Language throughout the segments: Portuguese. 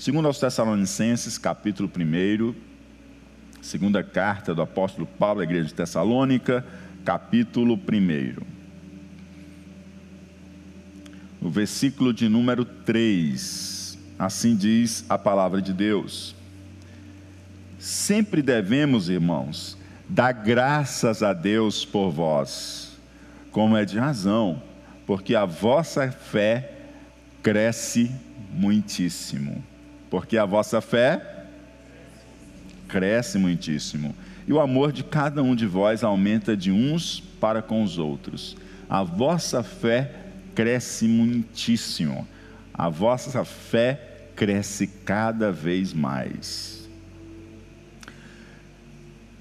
Segundo aos Tessalonicenses, capítulo 1, segunda carta do apóstolo Paulo à igreja de Tessalônica, capítulo 1. No versículo de número 3, assim diz a palavra de Deus. Sempre devemos, irmãos, dar graças a Deus por vós, como é de razão, porque a vossa fé cresce muitíssimo porque a vossa fé cresce muitíssimo, e o amor de cada um de vós aumenta de uns para com os outros. A vossa fé cresce muitíssimo, a vossa fé cresce cada vez mais.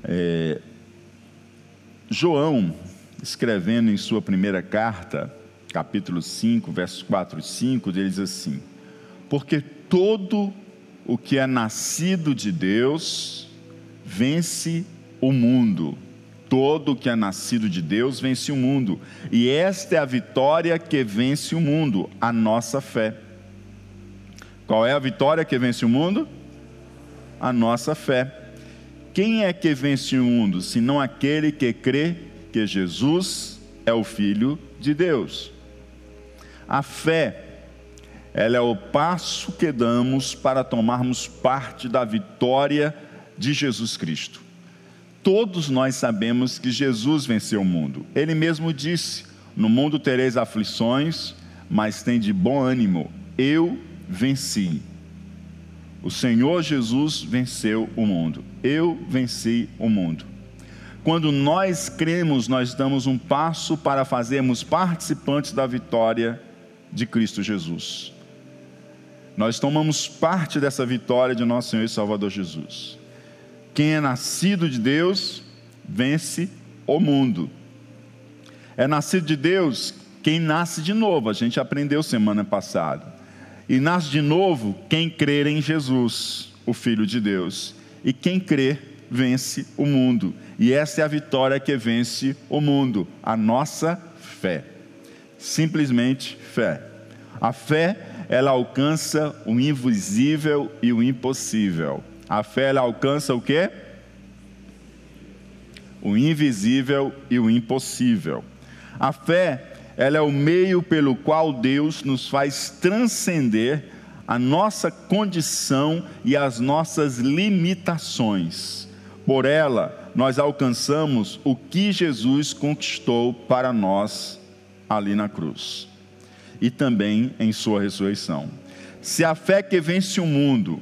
É, João, escrevendo em sua primeira carta, capítulo 5, versos 4 e 5, ele diz assim: Porque todo o que é nascido de Deus vence o mundo. Todo o que é nascido de Deus vence o mundo. E esta é a vitória que vence o mundo, a nossa fé. Qual é a vitória que vence o mundo? A nossa fé. Quem é que vence o mundo, senão aquele que crê que Jesus é o Filho de Deus? A fé ela é o passo que damos para tomarmos parte da vitória de Jesus Cristo. Todos nós sabemos que Jesus venceu o mundo. Ele mesmo disse: No mundo tereis aflições, mas tem de bom ânimo. Eu venci. O Senhor Jesus venceu o mundo. Eu venci o mundo. Quando nós cremos, nós damos um passo para fazermos participantes da vitória de Cristo Jesus. Nós tomamos parte dessa vitória de nosso Senhor e Salvador Jesus. Quem é nascido de Deus vence o mundo. É nascido de Deus quem nasce de novo, a gente aprendeu semana passada. E nasce de novo quem crer em Jesus, o Filho de Deus. E quem crê vence o mundo. E essa é a vitória que vence o mundo, a nossa fé. Simplesmente fé. A fé ela alcança o invisível e o impossível. A fé ela alcança o quê? O invisível e o impossível. A fé, ela é o meio pelo qual Deus nos faz transcender a nossa condição e as nossas limitações. Por ela, nós alcançamos o que Jesus conquistou para nós ali na cruz e também em sua ressurreição. Se a fé que vence o mundo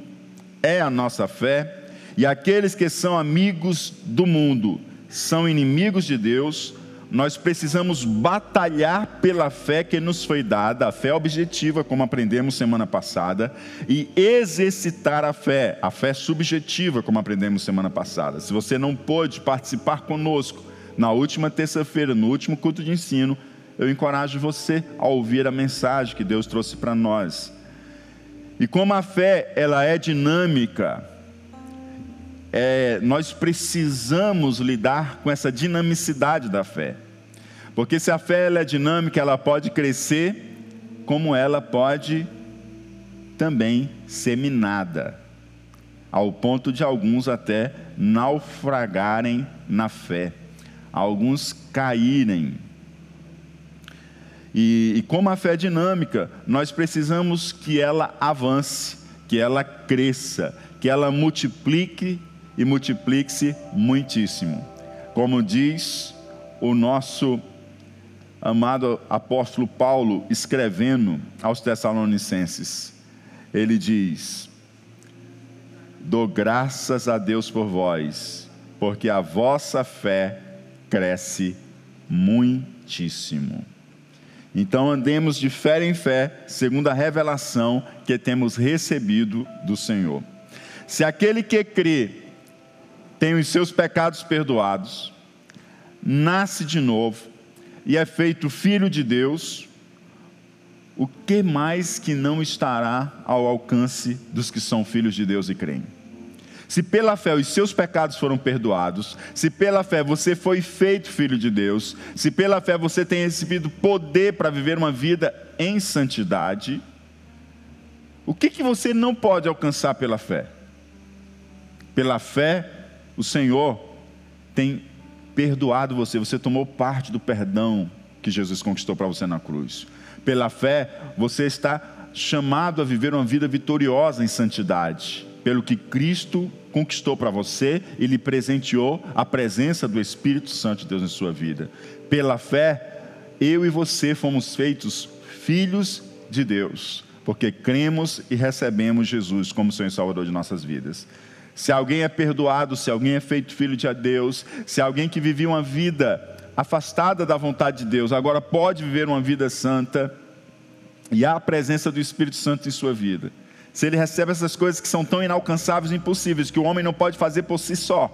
é a nossa fé, e aqueles que são amigos do mundo são inimigos de Deus, nós precisamos batalhar pela fé que nos foi dada, a fé objetiva, como aprendemos semana passada, e exercitar a fé, a fé subjetiva, como aprendemos semana passada. Se você não pôde participar conosco na última terça-feira, no último culto de ensino, eu encorajo você a ouvir a mensagem que Deus trouxe para nós. E como a fé ela é dinâmica, é, nós precisamos lidar com essa dinamicidade da fé. Porque se a fé ela é dinâmica, ela pode crescer, como ela pode também ser minada, ao ponto de alguns até naufragarem na fé, alguns caírem e, e como a fé é dinâmica, nós precisamos que ela avance, que ela cresça, que ela multiplique e multiplique-se muitíssimo. Como diz o nosso amado apóstolo Paulo, escrevendo aos Tessalonicenses, ele diz: Dou graças a Deus por vós, porque a vossa fé cresce muitíssimo. Então andemos de fé em fé, segundo a revelação que temos recebido do Senhor. Se aquele que crê tem os seus pecados perdoados, nasce de novo e é feito filho de Deus, o que mais que não estará ao alcance dos que são filhos de Deus e creem? Se pela fé os seus pecados foram perdoados, se pela fé você foi feito filho de Deus, se pela fé você tem recebido poder para viver uma vida em santidade, O que, que você não pode alcançar pela fé? Pela fé, o Senhor tem perdoado você, você tomou parte do perdão que Jesus conquistou para você na cruz. Pela fé, você está chamado a viver uma vida vitoriosa em santidade, pelo que Cristo conquistou para você e lhe presenteou a presença do Espírito Santo de Deus em sua vida. Pela fé, eu e você fomos feitos filhos de Deus, porque cremos e recebemos Jesus como Senhor e Salvador de nossas vidas. Se alguém é perdoado, se alguém é feito filho de Deus, se alguém que vivia uma vida afastada da vontade de Deus, agora pode viver uma vida santa, e há a presença do Espírito Santo em sua vida. Se ele recebe essas coisas que são tão inalcançáveis e impossíveis, que o homem não pode fazer por si só,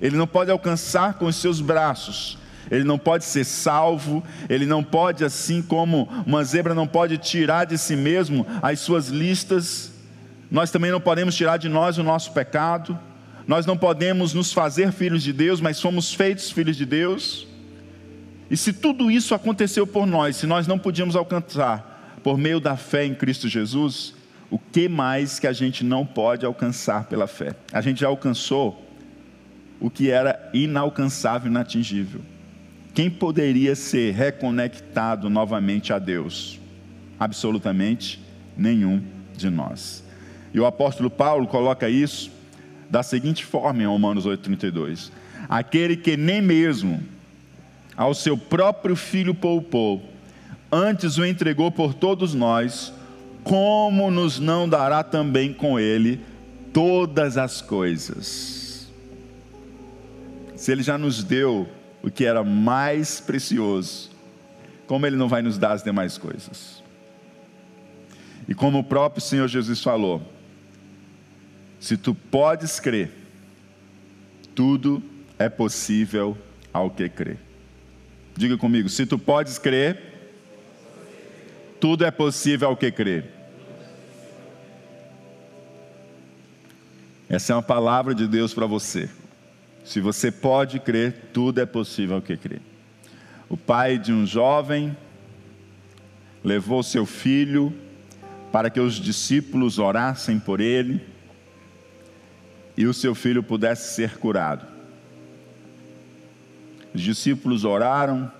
ele não pode alcançar com os seus braços, ele não pode ser salvo, ele não pode, assim como uma zebra não pode tirar de si mesmo as suas listas, nós também não podemos tirar de nós o nosso pecado, nós não podemos nos fazer filhos de Deus, mas somos feitos filhos de Deus. E se tudo isso aconteceu por nós, se nós não podíamos alcançar por meio da fé em Cristo Jesus, o que mais que a gente não pode alcançar pela fé? A gente já alcançou o que era inalcançável inatingível. Quem poderia ser reconectado novamente a Deus? Absolutamente nenhum de nós. E o apóstolo Paulo coloca isso da seguinte forma em Romanos 8,32: Aquele que nem mesmo ao seu próprio filho poupou, antes o entregou por todos nós, como nos não dará também com ele todas as coisas? Se ele já nos deu o que era mais precioso, como Ele não vai nos dar as demais coisas? E como o próprio Senhor Jesus falou, se tu podes crer, tudo é possível ao que crê. Diga comigo, se tu podes crer, tudo é possível ao que crê. Essa é uma palavra de Deus para você. Se você pode crer, tudo é possível que crer. O pai de um jovem levou seu filho para que os discípulos orassem por ele e o seu filho pudesse ser curado. Os discípulos oraram,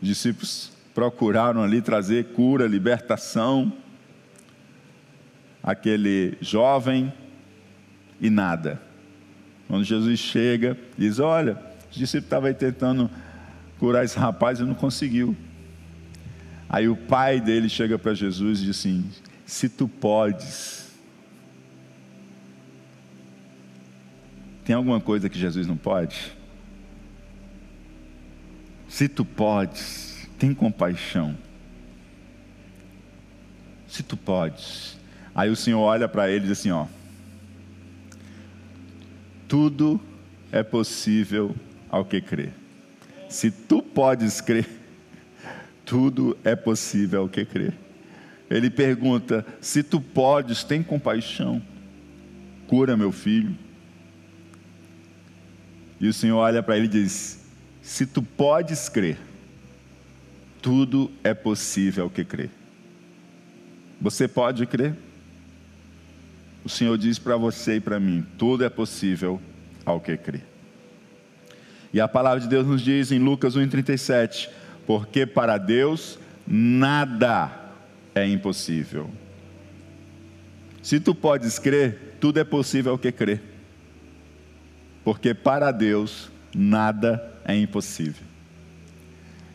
os discípulos procuraram ali trazer cura, libertação. Aquele jovem e nada. Quando Jesus chega, diz: Olha, os discípulos estavam tentando curar esse rapaz e não conseguiu. Aí o pai dele chega para Jesus e diz assim: Se tu podes. Tem alguma coisa que Jesus não pode? Se tu podes, tem compaixão. Se tu podes. Aí o Senhor olha para ele e diz assim: Ó tudo é possível ao que crê. Se tu podes crer, tudo é possível ao que crê. Ele pergunta: se tu podes, tem compaixão, cura meu filho. E o Senhor olha para ele e diz: se tu podes crer, tudo é possível ao que crê. Você pode crer? O Senhor diz para você e para mim: tudo é possível ao que crê. E a palavra de Deus nos diz em Lucas 1,37: porque para Deus nada é impossível. Se tu podes crer, tudo é possível ao que crê. Porque para Deus nada é impossível.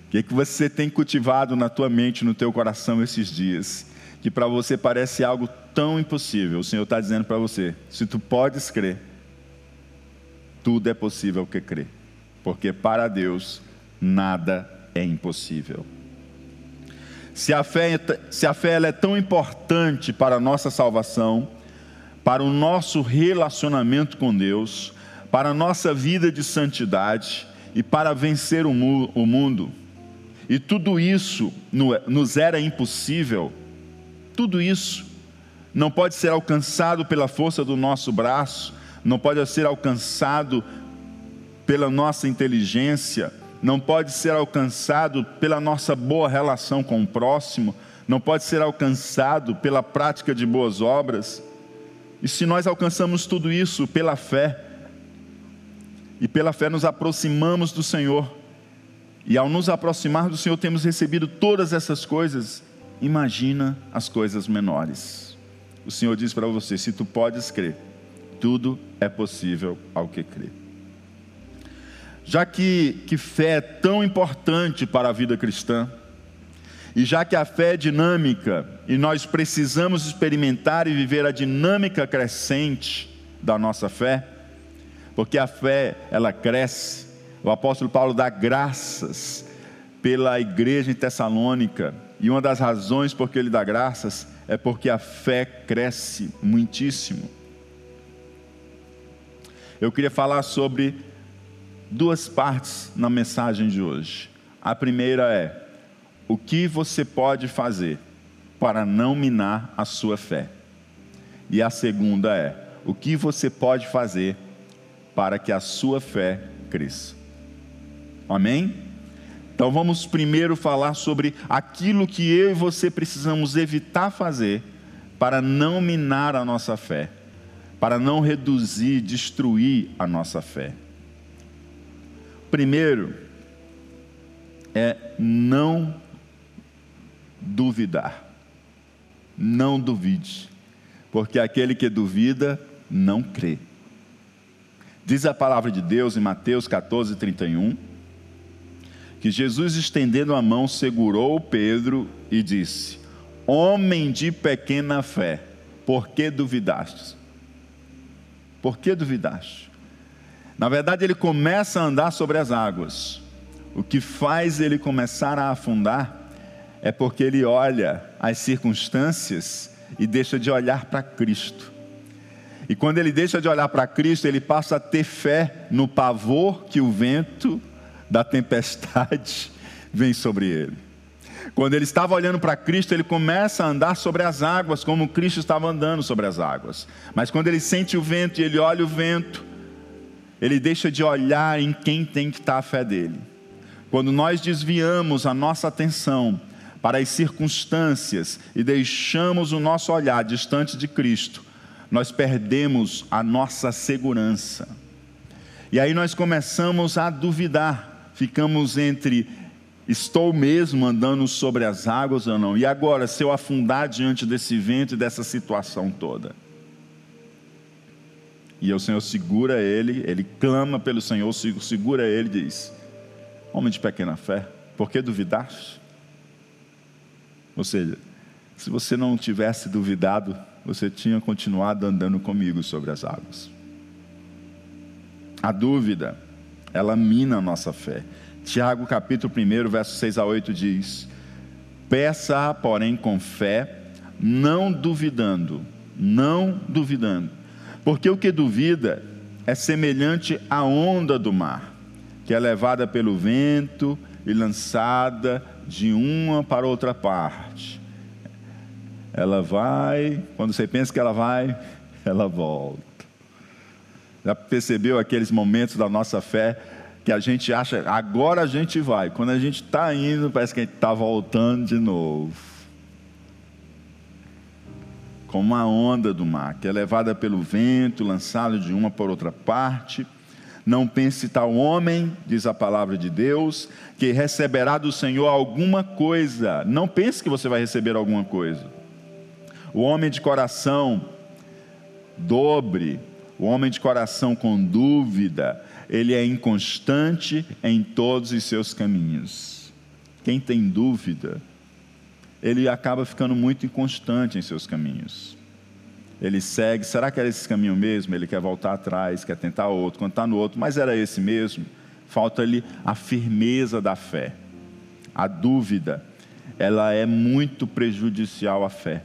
O que, é que você tem cultivado na tua mente, no teu coração esses dias? Que para você parece algo tão impossível, o Senhor está dizendo para você: se tu podes crer, tudo é possível que crê, porque para Deus nada é impossível. Se a fé, se a fé ela é tão importante para a nossa salvação, para o nosso relacionamento com Deus, para a nossa vida de santidade e para vencer o, mu o mundo, e tudo isso nos era impossível, tudo isso não pode ser alcançado pela força do nosso braço, não pode ser alcançado pela nossa inteligência, não pode ser alcançado pela nossa boa relação com o próximo, não pode ser alcançado pela prática de boas obras. E se nós alcançamos tudo isso pela fé, e pela fé nos aproximamos do Senhor, e ao nos aproximar do Senhor temos recebido todas essas coisas, imagina as coisas menores. O Senhor diz para você: se tu podes crer, tudo é possível ao que crê. Já que, que fé é tão importante para a vida cristã, e já que a fé é dinâmica e nós precisamos experimentar e viver a dinâmica crescente da nossa fé, porque a fé ela cresce. O apóstolo Paulo dá graças pela igreja em Tessalônica, e uma das razões por que ele dá graças é porque a fé cresce muitíssimo. Eu queria falar sobre duas partes na mensagem de hoje. A primeira é o que você pode fazer para não minar a sua fé? E a segunda é: o que você pode fazer para que a sua fé cresça? Amém? Então vamos primeiro falar sobre aquilo que eu e você precisamos evitar fazer para não minar a nossa fé, para não reduzir, destruir a nossa fé. Primeiro é não duvidar. Não duvide, porque aquele que duvida não crê. Diz a palavra de Deus em Mateus 14, 31, que Jesus, estendendo a mão, segurou Pedro e disse: Homem de pequena fé, por que duvidaste? Por que duvidaste? Na verdade, ele começa a andar sobre as águas. O que faz ele começar a afundar é porque ele olha as circunstâncias e deixa de olhar para Cristo. E quando ele deixa de olhar para Cristo, ele passa a ter fé no pavor que o vento da tempestade vem sobre ele. Quando ele estava olhando para Cristo, ele começa a andar sobre as águas, como Cristo estava andando sobre as águas. Mas quando ele sente o vento e ele olha o vento, ele deixa de olhar em quem tem que estar a fé dele. Quando nós desviamos a nossa atenção para as circunstâncias e deixamos o nosso olhar distante de Cristo, nós perdemos a nossa segurança. E aí nós começamos a duvidar, ficamos entre estou mesmo andando sobre as águas ou não? E agora, se eu afundar diante desse vento e dessa situação toda? E o Senhor segura ele, ele clama pelo Senhor, segura ele e diz: Homem de pequena fé, por que duvidaste? Ou seja, se você não tivesse duvidado, você tinha continuado andando comigo sobre as águas. A dúvida, ela mina a nossa fé. Tiago capítulo 1, verso 6 a 8 diz: Peça, porém, com fé, não duvidando, não duvidando, porque o que duvida é semelhante à onda do mar, que é levada pelo vento e lançada de uma para outra parte. Ela vai, quando você pensa que ela vai, ela volta. Já percebeu aqueles momentos da nossa fé que a gente acha, agora a gente vai. Quando a gente está indo, parece que a gente está voltando de novo. Como uma onda do mar, que é levada pelo vento, lançada de uma para outra parte. Não pense tal homem, diz a palavra de Deus, que receberá do Senhor alguma coisa. Não pense que você vai receber alguma coisa. O homem de coração dobre, o homem de coração com dúvida, ele é inconstante em todos os seus caminhos. Quem tem dúvida, ele acaba ficando muito inconstante em seus caminhos ele segue, será que era esse caminho mesmo? Ele quer voltar atrás, quer tentar outro, quando está no outro, mas era esse mesmo? Falta-lhe a firmeza da fé. A dúvida, ela é muito prejudicial à fé.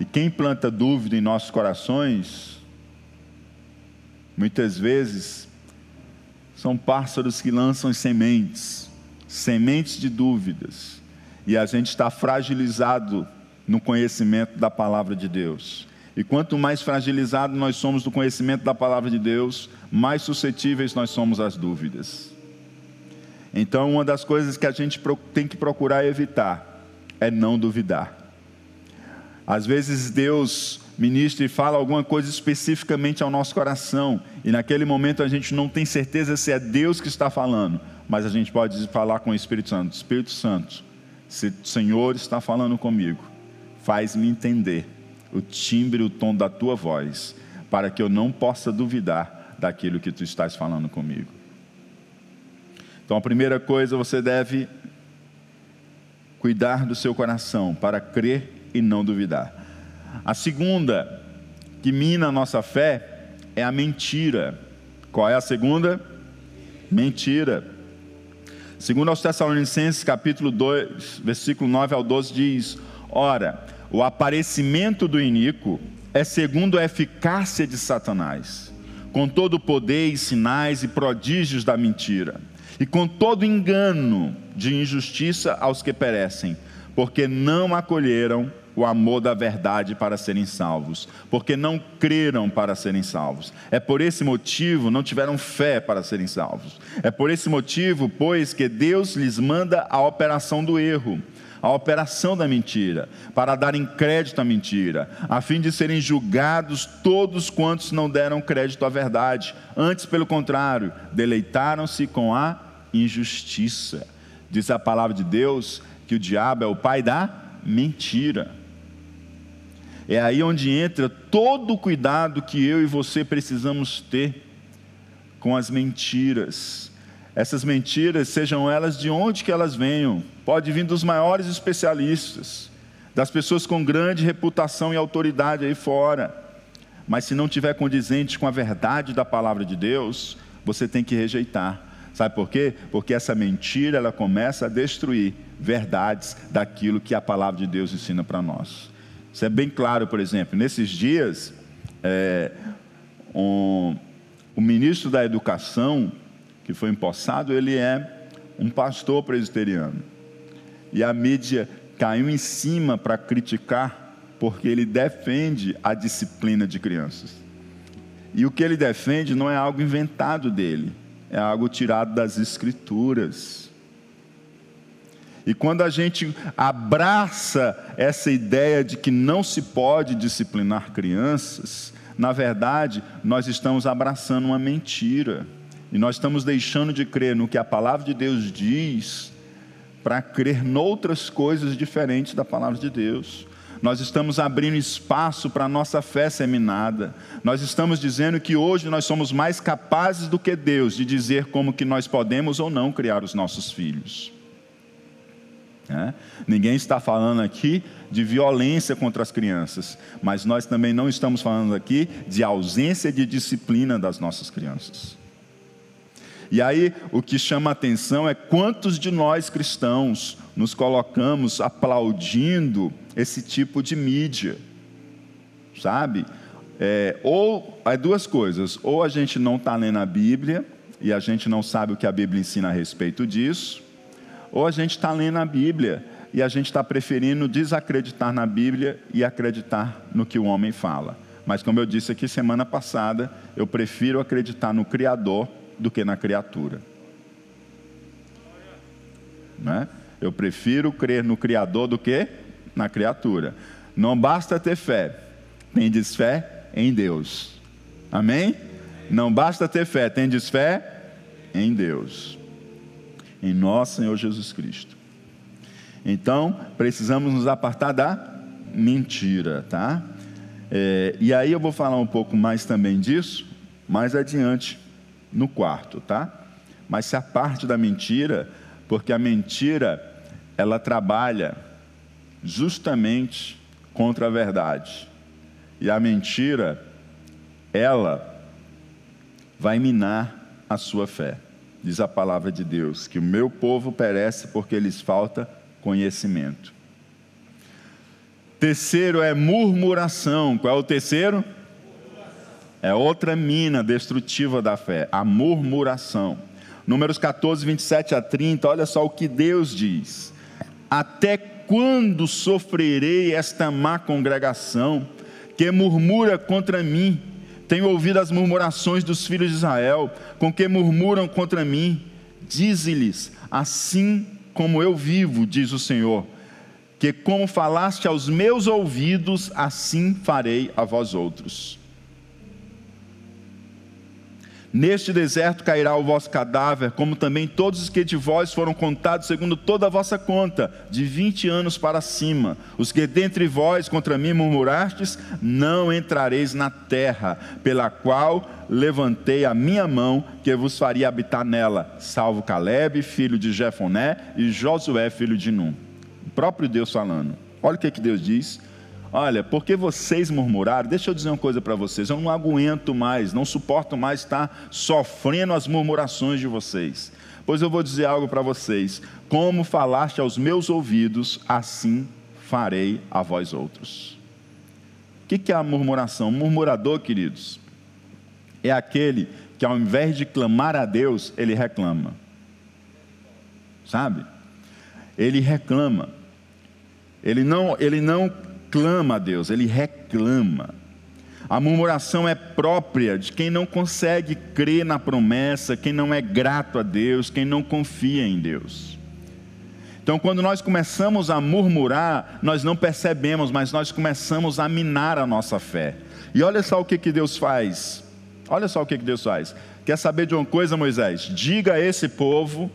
E quem planta dúvida em nossos corações, muitas vezes, são pássaros que lançam sementes, sementes de dúvidas, e a gente está fragilizado no conhecimento da palavra de Deus. E quanto mais fragilizado nós somos do conhecimento da palavra de Deus, mais suscetíveis nós somos às dúvidas. Então, uma das coisas que a gente tem que procurar evitar é não duvidar. Às vezes Deus ministra e fala alguma coisa especificamente ao nosso coração, e naquele momento a gente não tem certeza se é Deus que está falando, mas a gente pode falar com o Espírito Santo: Espírito Santo, se o Senhor está falando comigo, faz-me entender o timbre, o tom da tua voz, para que eu não possa duvidar daquilo que tu estás falando comigo. Então, a primeira coisa, você deve cuidar do seu coração para crer e não duvidar. A segunda, que mina a nossa fé, é a mentira. Qual é a segunda? Mentira. Segundo aos Tessalonicenses, capítulo 2, versículo 9 ao 12, diz: Ora, o aparecimento do iníquo é segundo a eficácia de Satanás, com todo o poder e sinais e prodígios da mentira, e com todo engano de injustiça aos que perecem, porque não acolheram o amor da verdade para serem salvos, porque não creram para serem salvos. É por esse motivo não tiveram fé para serem salvos. É por esse motivo, pois, que Deus lhes manda a operação do erro, a operação da mentira, para darem crédito à mentira, a fim de serem julgados todos quantos não deram crédito à verdade. Antes, pelo contrário, deleitaram-se com a injustiça. Diz a palavra de Deus que o diabo é o pai da mentira. É aí onde entra todo o cuidado que eu e você precisamos ter com as mentiras. Essas mentiras, sejam elas de onde que elas venham, pode vir dos maiores especialistas, das pessoas com grande reputação e autoridade aí fora. Mas se não tiver condizente com a verdade da palavra de Deus, você tem que rejeitar. Sabe por quê? Porque essa mentira ela começa a destruir verdades daquilo que a palavra de Deus ensina para nós. Isso é bem claro, por exemplo, nesses dias, é, um, o ministro da Educação, que foi empossado, ele é um pastor presbiteriano. E a mídia caiu em cima para criticar, porque ele defende a disciplina de crianças. E o que ele defende não é algo inventado dele, é algo tirado das Escrituras. E quando a gente abraça essa ideia de que não se pode disciplinar crianças, na verdade, nós estamos abraçando uma mentira. E nós estamos deixando de crer no que a palavra de Deus diz para crer noutras coisas diferentes da palavra de Deus. Nós estamos abrindo espaço para a nossa fé seminada. Nós estamos dizendo que hoje nós somos mais capazes do que Deus de dizer como que nós podemos ou não criar os nossos filhos. Né? Ninguém está falando aqui de violência contra as crianças, mas nós também não estamos falando aqui de ausência de disciplina das nossas crianças. E aí o que chama atenção é quantos de nós cristãos nos colocamos aplaudindo esse tipo de mídia, sabe? É, ou é duas coisas: ou a gente não está lendo a Bíblia e a gente não sabe o que a Bíblia ensina a respeito disso, ou a gente está lendo a Bíblia e a gente está preferindo desacreditar na Bíblia e acreditar no que o homem fala. Mas, como eu disse aqui semana passada, eu prefiro acreditar no Criador do que na criatura. Né? Eu prefiro crer no Criador do que na criatura. Não basta ter fé, tendes fé em Deus. Amém? Não basta ter fé, tendes fé em Deus em nosso Senhor Jesus Cristo. Então, precisamos nos apartar da mentira, tá? É, e aí eu vou falar um pouco mais também disso, mais adiante, no quarto, tá? Mas se a parte da mentira, porque a mentira, ela trabalha justamente contra a verdade. E a mentira, ela vai minar a sua fé diz a palavra de Deus, que o meu povo perece porque lhes falta conhecimento. Terceiro é murmuração. Qual é o terceiro? É outra mina destrutiva da fé, a murmuração. Números 14, 27 a 30, olha só o que Deus diz: Até quando sofrerei esta má congregação que murmura contra mim? Tenho ouvido as murmurações dos filhos de Israel, com que murmuram contra mim. Dize-lhes: Assim como eu vivo, diz o Senhor, que como falaste aos meus ouvidos, assim farei a vós outros. Neste deserto cairá o vosso cadáver, como também todos os que de vós foram contados segundo toda a vossa conta, de vinte anos para cima. Os que dentre vós contra mim murmurastes, não entrareis na terra, pela qual levantei a minha mão, que vos faria habitar nela, salvo Caleb, filho de Jefoné, e Josué, filho de Num. O próprio Deus falando. Olha o que, que Deus diz Olha, porque vocês murmuraram, deixa eu dizer uma coisa para vocês, eu não aguento mais, não suporto mais estar sofrendo as murmurações de vocês. Pois eu vou dizer algo para vocês: como falaste aos meus ouvidos, assim farei a vós outros. O que é a murmuração? murmurador, queridos, é aquele que ao invés de clamar a Deus, ele reclama. Sabe? Ele reclama. Ele não, ele não clama a Deus, ele reclama. A murmuração é própria de quem não consegue crer na promessa, quem não é grato a Deus, quem não confia em Deus. Então, quando nós começamos a murmurar, nós não percebemos, mas nós começamos a minar a nossa fé. E olha só o que, que Deus faz. Olha só o que, que Deus faz. Quer saber de uma coisa, Moisés? Diga a esse povo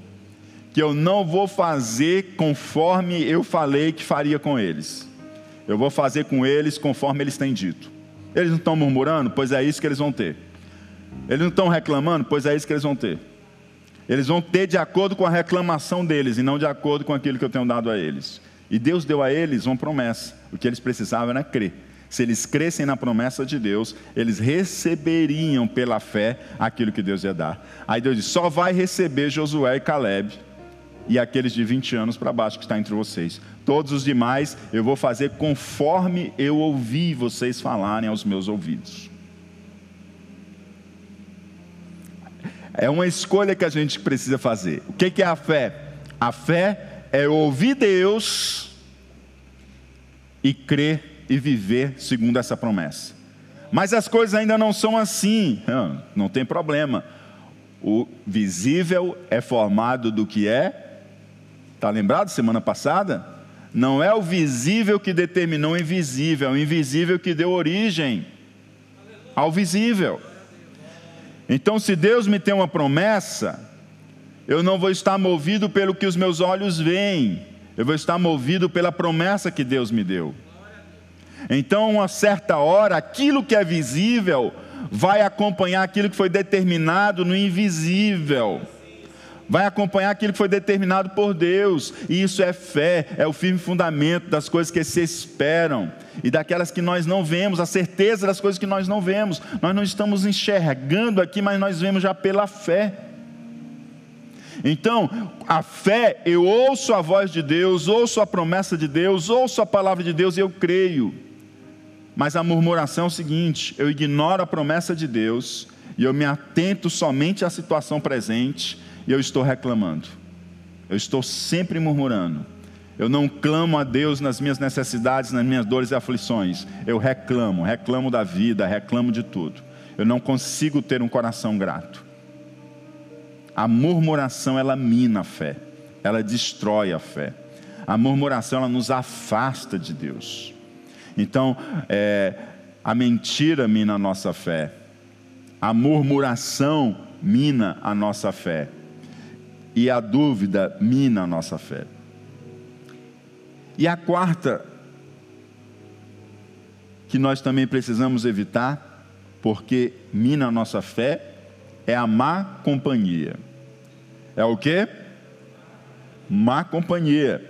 que eu não vou fazer conforme eu falei que faria com eles. Eu vou fazer com eles conforme eles têm dito. Eles não estão murmurando? Pois é isso que eles vão ter. Eles não estão reclamando? Pois é isso que eles vão ter. Eles vão ter de acordo com a reclamação deles e não de acordo com aquilo que eu tenho dado a eles. E Deus deu a eles uma promessa. O que eles precisavam era crer. Se eles crescem na promessa de Deus, eles receberiam pela fé aquilo que Deus ia dar. Aí Deus diz: só vai receber Josué e Caleb e aqueles de 20 anos para baixo que está entre vocês. Todos os demais eu vou fazer conforme eu ouvi vocês falarem aos meus ouvidos. É uma escolha que a gente precisa fazer. O que é a fé? A fé é ouvir Deus e crer e viver segundo essa promessa. Mas as coisas ainda não são assim. Não, não tem problema. O visível é formado do que é Está lembrado semana passada? Não é o visível que determinou o invisível, é o invisível que deu origem ao visível. Então, se Deus me tem uma promessa, eu não vou estar movido pelo que os meus olhos veem, eu vou estar movido pela promessa que Deus me deu. Então, uma certa hora, aquilo que é visível vai acompanhar aquilo que foi determinado no invisível vai acompanhar aquilo que foi determinado por Deus, e isso é fé, é o firme fundamento das coisas que se esperam e daquelas que nós não vemos, a certeza das coisas que nós não vemos. Nós não estamos enxergando aqui, mas nós vemos já pela fé. Então, a fé, eu ouço a voz de Deus, ouço a promessa de Deus, ouço a palavra de Deus e eu creio. Mas a murmuração é o seguinte: eu ignoro a promessa de Deus e eu me atento somente à situação presente e eu estou reclamando. Eu estou sempre murmurando. Eu não clamo a Deus nas minhas necessidades, nas minhas dores e aflições. Eu reclamo, reclamo da vida, reclamo de tudo. Eu não consigo ter um coração grato. A murmuração ela mina a fé, ela destrói a fé. A murmuração ela nos afasta de Deus. Então, é, a mentira mina a nossa fé. A murmuração mina a nossa fé e a dúvida mina a nossa fé. E a quarta, que nós também precisamos evitar, porque mina a nossa fé, é a má companhia. É o que? Má companhia.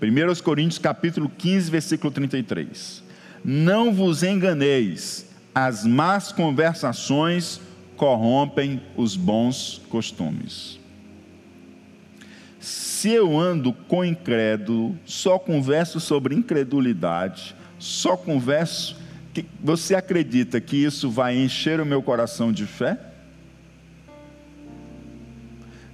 1 Coríntios capítulo 15, versículo 33. Não vos enganeis, as más conversações corrompem os bons costumes. Se eu ando com incrédulo, só converso sobre incredulidade, só converso. Que, você acredita que isso vai encher o meu coração de fé?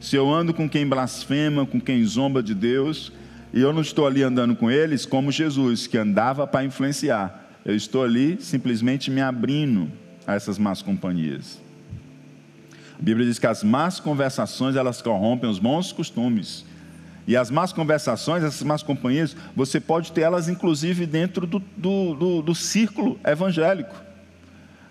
Se eu ando com quem blasfema, com quem zomba de Deus, e eu não estou ali andando com eles como Jesus, que andava para influenciar, eu estou ali simplesmente me abrindo a essas más companhias. A Bíblia diz que as más conversações elas corrompem os bons costumes. E as más conversações, essas más companhias, você pode ter elas inclusive dentro do, do, do, do círculo evangélico.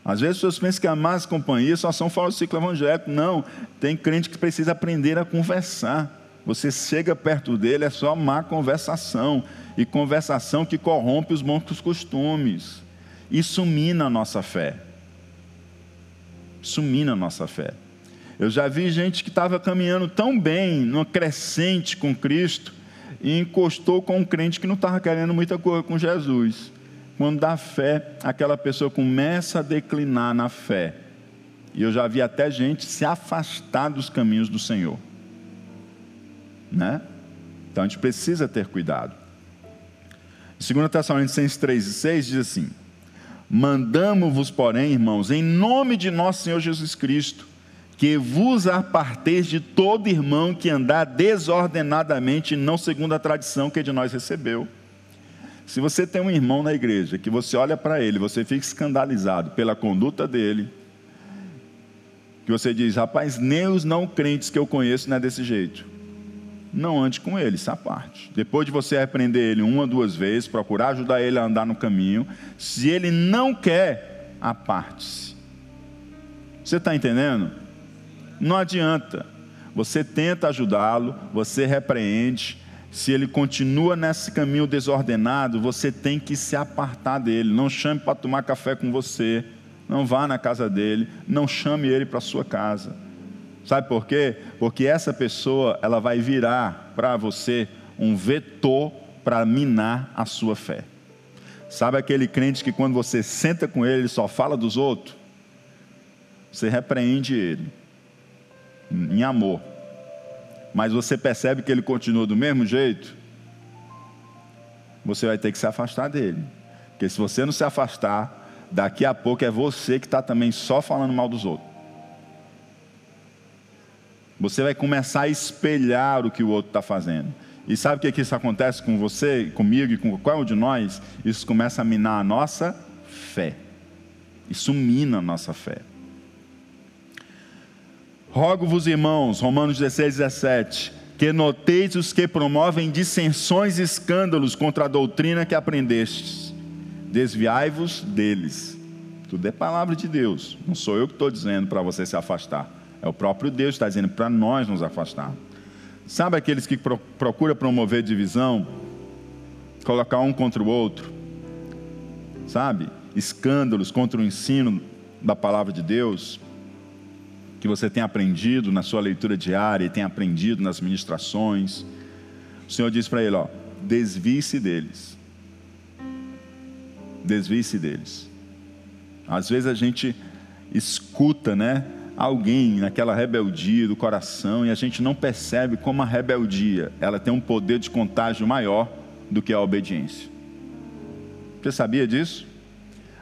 Às vezes as pessoas pensam que as más companhias só são fora do ciclo evangélico. Não, tem crente que precisa aprender a conversar. Você chega perto dele, é só má conversação. E conversação que corrompe os bons costumes. Isso mina a nossa fé. Isso mina a nossa fé. Eu já vi gente que estava caminhando tão bem, numa crescente com Cristo, e encostou com um crente que não estava querendo muita coisa com Jesus. Quando dá fé, aquela pessoa começa a declinar na fé. E eu já vi até gente se afastar dos caminhos do Senhor. Né? Então a gente precisa ter cuidado. 2 Tessalonicenses 3 e 6 diz assim: Mandamos-vos, porém, irmãos, em nome de nosso Senhor Jesus Cristo, que vos aparteis de todo irmão que andar desordenadamente, não segundo a tradição que de nós recebeu. Se você tem um irmão na igreja que você olha para ele, você fica escandalizado pela conduta dele, que você diz, rapaz, nem os não crentes que eu conheço não é desse jeito. Não ande com ele, essa parte. Depois de você repreender ele uma, duas vezes, procurar ajudar ele a andar no caminho, se ele não quer, aparte-se. Você está entendendo? Não adianta. Você tenta ajudá-lo, você repreende. Se ele continua nesse caminho desordenado, você tem que se apartar dele. Não chame para tomar café com você. Não vá na casa dele. Não chame ele para sua casa. Sabe por quê? Porque essa pessoa ela vai virar para você um vetor para minar a sua fé. Sabe aquele crente que quando você senta com ele, ele só fala dos outros? Você repreende ele em amor. Mas você percebe que ele continua do mesmo jeito? Você vai ter que se afastar dele. Porque se você não se afastar, daqui a pouco é você que está também só falando mal dos outros. Você vai começar a espelhar o que o outro está fazendo. E sabe o que, que isso acontece com você, comigo e com qual de nós? Isso começa a minar a nossa fé. Isso mina a nossa fé. Rogo-vos, irmãos, Romanos 16, 17, que noteis os que promovem dissensões e escândalos contra a doutrina que aprendestes. Desviai-vos deles. Tudo é palavra de Deus. Não sou eu que estou dizendo para você se afastar. É o próprio Deus que está dizendo para nós nos afastar. Sabe aqueles que procuram promover divisão, colocar um contra o outro? Sabe? Escândalos contra o ensino da palavra de Deus que você tem aprendido na sua leitura diária e tem aprendido nas ministrações. O Senhor diz para ele: ó, desvie-se deles. Desvie-se deles. Às vezes a gente escuta, né? Alguém naquela rebeldia do coração e a gente não percebe como a rebeldia ela tem um poder de contágio maior do que a obediência. Você sabia disso?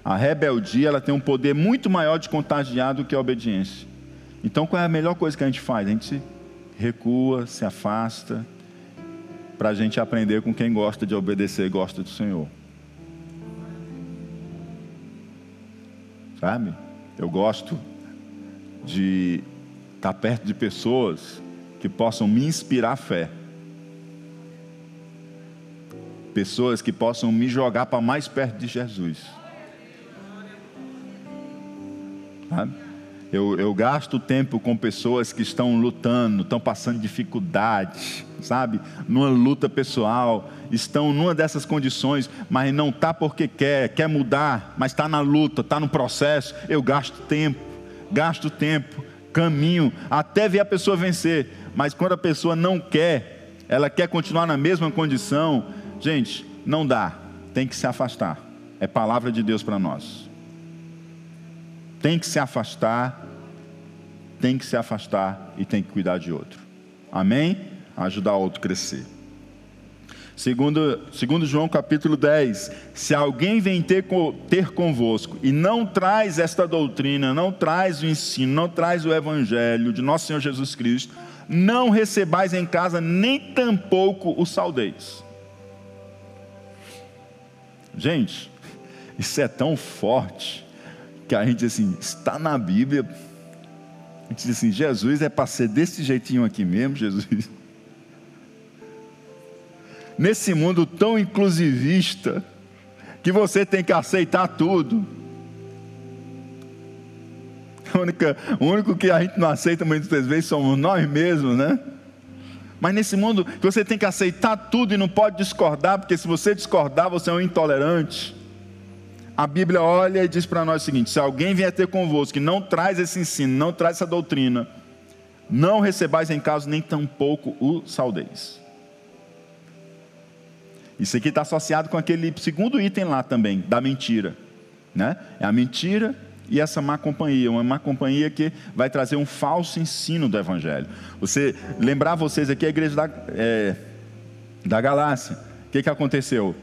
A rebeldia ela tem um poder muito maior de contagiar do que a obediência. Então qual é a melhor coisa que a gente faz? A gente recua, se afasta, para a gente aprender com quem gosta de obedecer e gosta do Senhor. Sabe? Eu gosto de estar perto de pessoas que possam me inspirar fé. Pessoas que possam me jogar para mais perto de Jesus. Sabe? Eu, eu gasto tempo com pessoas que estão lutando, estão passando dificuldade, sabe? Numa luta pessoal, estão numa dessas condições, mas não está porque quer, quer mudar, mas está na luta, está no processo. Eu gasto tempo, gasto tempo, caminho, até ver a pessoa vencer. Mas quando a pessoa não quer, ela quer continuar na mesma condição, gente, não dá, tem que se afastar. É palavra de Deus para nós tem que se afastar, tem que se afastar e tem que cuidar de outro. Amém? Ajudar o outro a crescer. Segundo, segundo João capítulo 10, se alguém vem ter, ter convosco e não traz esta doutrina, não traz o ensino, não traz o evangelho de nosso Senhor Jesus Cristo, não recebais em casa, nem tampouco o saudeis. Gente, isso é tão forte que a gente assim, está na Bíblia. A gente diz assim, Jesus é para ser desse jeitinho aqui mesmo, Jesus. nesse mundo tão inclusivista, que você tem que aceitar tudo. o único que a gente não aceita muitas vezes somos nós mesmos, né? Mas nesse mundo você tem que aceitar tudo e não pode discordar, porque se você discordar, você é um intolerante. A Bíblia olha e diz para nós o seguinte: se alguém vier ter convosco que não traz esse ensino, não traz essa doutrina, não recebais em casa nem tampouco o saudeis. Isso aqui está associado com aquele segundo item lá também, da mentira. Né? É a mentira e essa má companhia, uma má companhia que vai trazer um falso ensino do Evangelho. Você lembrar vocês aqui a igreja da, é, da Galácia, o que, que aconteceu?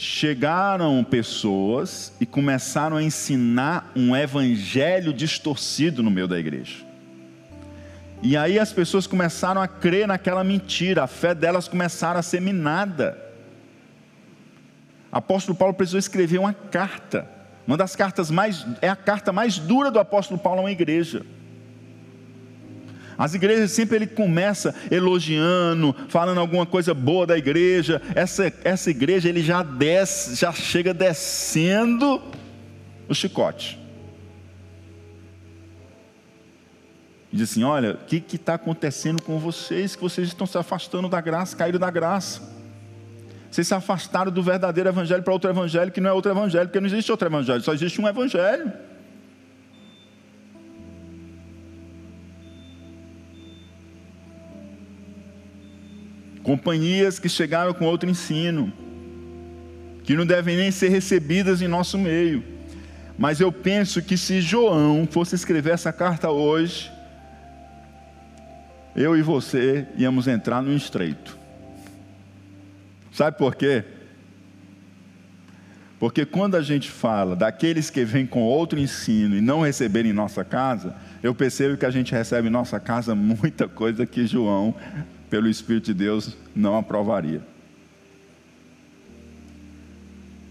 Chegaram pessoas e começaram a ensinar um evangelho distorcido no meio da igreja. E aí as pessoas começaram a crer naquela mentira, a fé delas começaram a ser minada. Apóstolo Paulo precisou escrever uma carta, uma das cartas mais, é a carta mais dura do apóstolo Paulo a uma igreja. As igrejas sempre ele começa elogiando, falando alguma coisa boa da igreja. Essa, essa igreja ele já desce, já chega descendo o chicote. E diz assim: olha, o que está acontecendo com vocês? Que vocês estão se afastando da graça, caíram da graça. Vocês se afastaram do verdadeiro evangelho para outro evangelho que não é outro evangelho, porque não existe outro evangelho, só existe um evangelho. Companhias que chegaram com outro ensino, que não devem nem ser recebidas em nosso meio. Mas eu penso que se João fosse escrever essa carta hoje, eu e você íamos entrar no estreito. Sabe por quê? Porque quando a gente fala daqueles que vêm com outro ensino e não receberem em nossa casa, eu percebo que a gente recebe em nossa casa muita coisa que João, pelo Espírito de Deus, não aprovaria.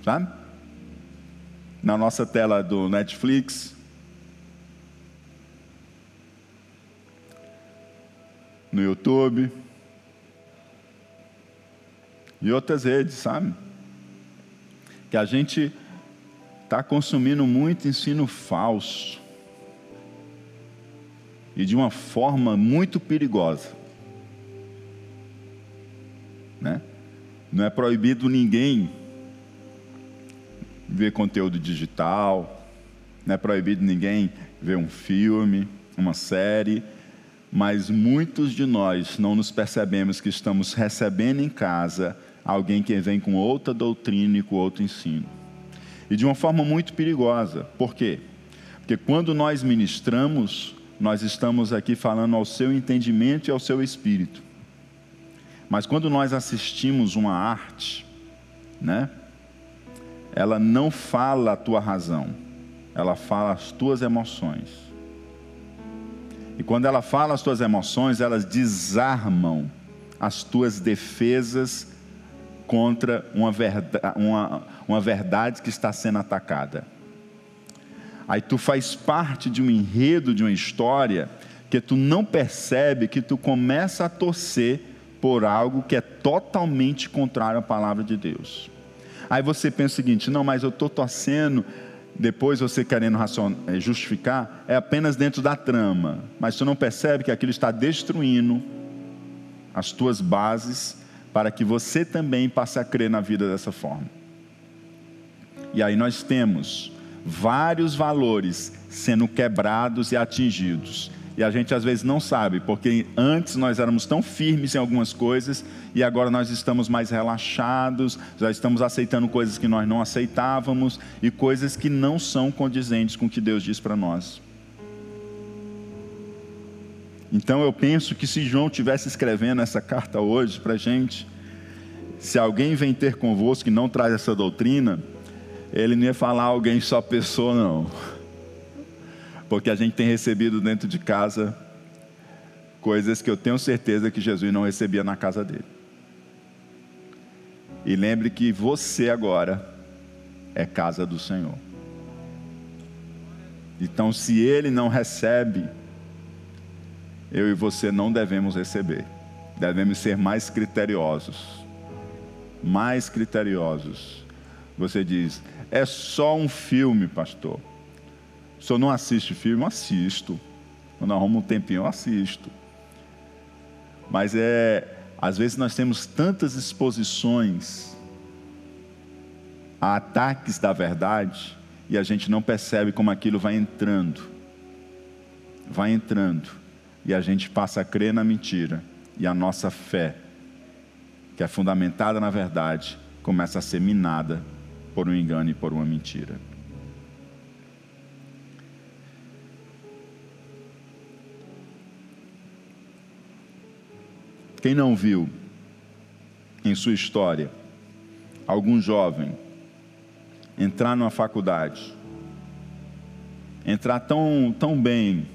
Sabe? Na nossa tela do Netflix, no YouTube e outras redes, sabe? Que a gente está consumindo muito ensino falso e de uma forma muito perigosa, né? Não é proibido ninguém ver conteúdo digital, não é proibido ninguém ver um filme, uma série mas muitos de nós não nos percebemos que estamos recebendo em casa alguém que vem com outra doutrina e com outro ensino. E de uma forma muito perigosa. Por quê? Porque quando nós ministramos, nós estamos aqui falando ao seu entendimento e ao seu espírito. Mas quando nós assistimos uma arte, né? Ela não fala a tua razão, ela fala as tuas emoções. E quando ela fala as tuas emoções, elas desarmam as tuas defesas contra uma verdade, uma, uma verdade que está sendo atacada. Aí tu faz parte de um enredo, de uma história, que tu não percebe que tu começa a torcer por algo que é totalmente contrário à palavra de Deus. Aí você pensa o seguinte: não, mas eu estou torcendo depois você querendo eh, justificar, é apenas dentro da trama, mas você não percebe que aquilo está destruindo as tuas bases para que você também passe a crer na vida dessa forma. E aí nós temos vários valores sendo quebrados e atingidos. E a gente às vezes não sabe, porque antes nós éramos tão firmes em algumas coisas e agora nós estamos mais relaxados, já estamos aceitando coisas que nós não aceitávamos e coisas que não são condizentes com o que Deus diz para nós. Então eu penso que se João tivesse escrevendo essa carta hoje para a gente, se alguém vem ter convosco que não traz essa doutrina, ele não ia falar alguém só pessoa, não porque a gente tem recebido dentro de casa coisas que eu tenho certeza que Jesus não recebia na casa dele. E lembre que você agora é casa do Senhor. Então, se ele não recebe, eu e você não devemos receber. Devemos ser mais criteriosos. mais criteriosos. Você diz: é só um filme, pastor. O senhor não assiste filme? Eu assisto. Quando arrumo um tempinho, eu assisto. Mas é, às vezes nós temos tantas exposições a ataques da verdade e a gente não percebe como aquilo vai entrando. Vai entrando. E a gente passa a crer na mentira. E a nossa fé, que é fundamentada na verdade, começa a ser minada por um engano e por uma mentira. Quem não viu em sua história algum jovem entrar numa faculdade, entrar tão, tão bem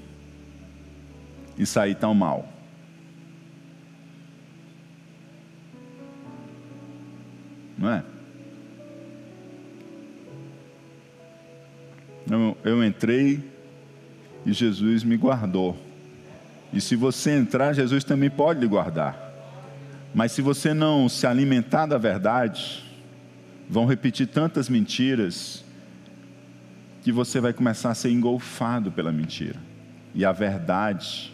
e sair tão mal? Não é? Eu, eu entrei e Jesus me guardou. E se você entrar, Jesus também pode lhe guardar. Mas se você não se alimentar da verdade, vão repetir tantas mentiras que você vai começar a ser engolfado pela mentira. E a verdade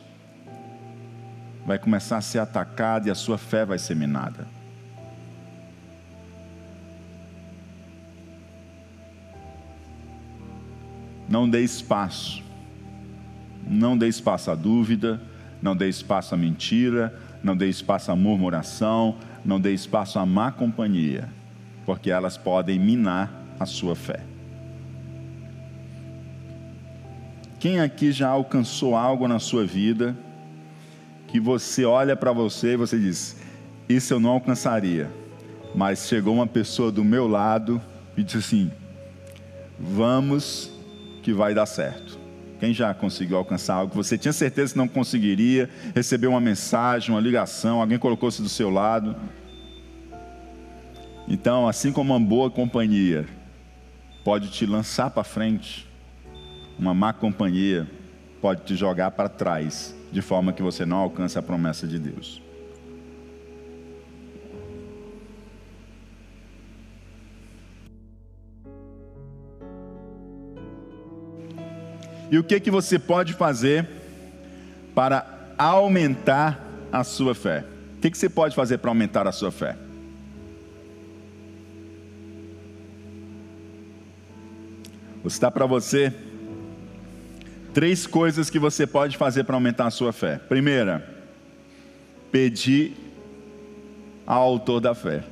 vai começar a ser atacada e a sua fé vai ser minada. Não dê espaço. Não dê espaço à dúvida, não dê espaço à mentira, não dê espaço à murmuração, não dê espaço à má companhia, porque elas podem minar a sua fé. Quem aqui já alcançou algo na sua vida que você olha para você e você diz: Isso eu não alcançaria, mas chegou uma pessoa do meu lado e disse assim: Vamos que vai dar certo. Quem já conseguiu alcançar algo que você tinha certeza que não conseguiria, recebeu uma mensagem, uma ligação, alguém colocou-se do seu lado. Então, assim como uma boa companhia pode te lançar para frente, uma má companhia pode te jogar para trás, de forma que você não alcance a promessa de Deus. E o que que você pode fazer para aumentar a sua fé? O que, que você pode fazer para aumentar a sua fé? Vou citar para você três coisas que você pode fazer para aumentar a sua fé. Primeira, pedir ao autor da fé.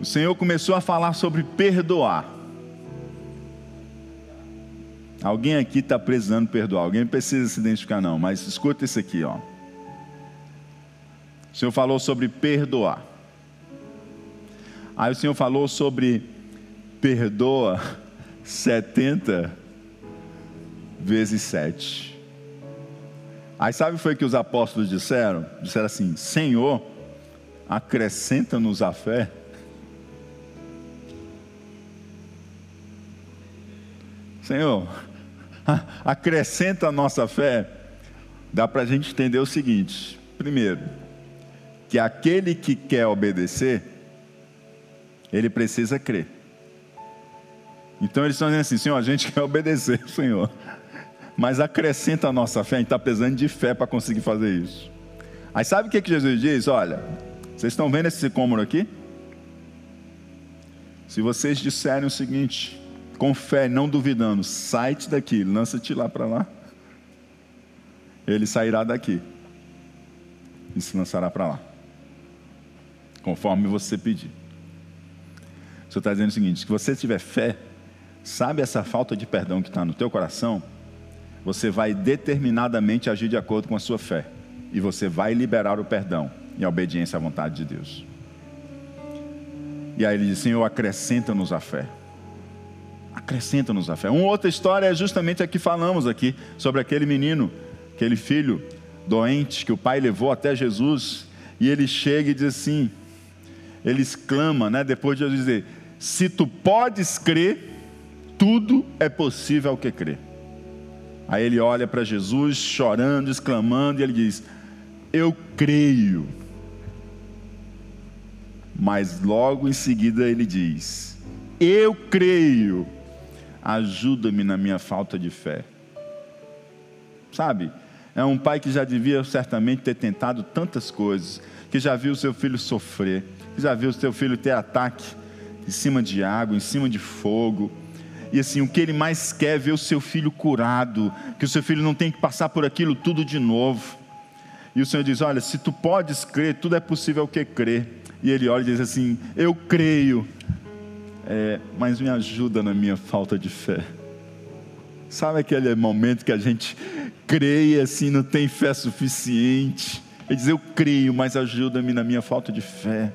O Senhor começou a falar sobre perdoar. Alguém aqui está precisando perdoar, alguém precisa se identificar, não, mas escuta isso aqui, ó. O Senhor falou sobre perdoar. Aí o Senhor falou sobre perdoa 70 vezes 7. Aí sabe foi que os apóstolos disseram? Disseram assim: Senhor, acrescenta-nos a fé. Senhor, acrescenta a nossa fé. Dá para a gente entender o seguinte: primeiro, que aquele que quer obedecer, ele precisa crer. Então eles estão dizendo assim: Senhor, a gente quer obedecer, Senhor, mas acrescenta a nossa fé, a gente está precisando de fé para conseguir fazer isso. Aí sabe o que, que Jesus diz? Olha, vocês estão vendo esse cômodo aqui? Se vocês disserem o seguinte, com fé, não duvidando, sai-te daqui, lança-te lá para lá. Ele sairá daqui e se lançará para lá, conforme você pedir. O Senhor está dizendo o seguinte: se você tiver fé, sabe essa falta de perdão que está no teu coração, você vai determinadamente agir de acordo com a sua fé, e você vai liberar o perdão e a obediência à vontade de Deus. E aí ele diz: Senhor, acrescenta-nos a fé acrescenta-nos a fé. Uma outra história é justamente a que falamos aqui, sobre aquele menino, aquele filho doente que o pai levou até Jesus, e ele chega e diz assim, ele exclama, né, depois de Jesus dizer: Se tu podes crer, tudo é possível ao que crer. Aí ele olha para Jesus, chorando, exclamando, e ele diz: Eu creio. Mas logo em seguida ele diz: Eu creio, ajuda-me na minha falta de fé. Sabe, é um pai que já devia certamente ter tentado tantas coisas, que já viu seu filho sofrer, que já viu seu filho ter ataque em cima de água, em cima de fogo e assim, o que ele mais quer é ver o seu filho curado, que o seu filho não tem que passar por aquilo tudo de novo. E o Senhor diz: Olha, se tu podes crer, tudo é possível que crer. E ele olha e diz assim: Eu creio, é, mas me ajuda na minha falta de fé. Sabe aquele momento que a gente crê e assim não tem fé suficiente? Ele diz: Eu creio, mas ajuda-me na minha falta de fé.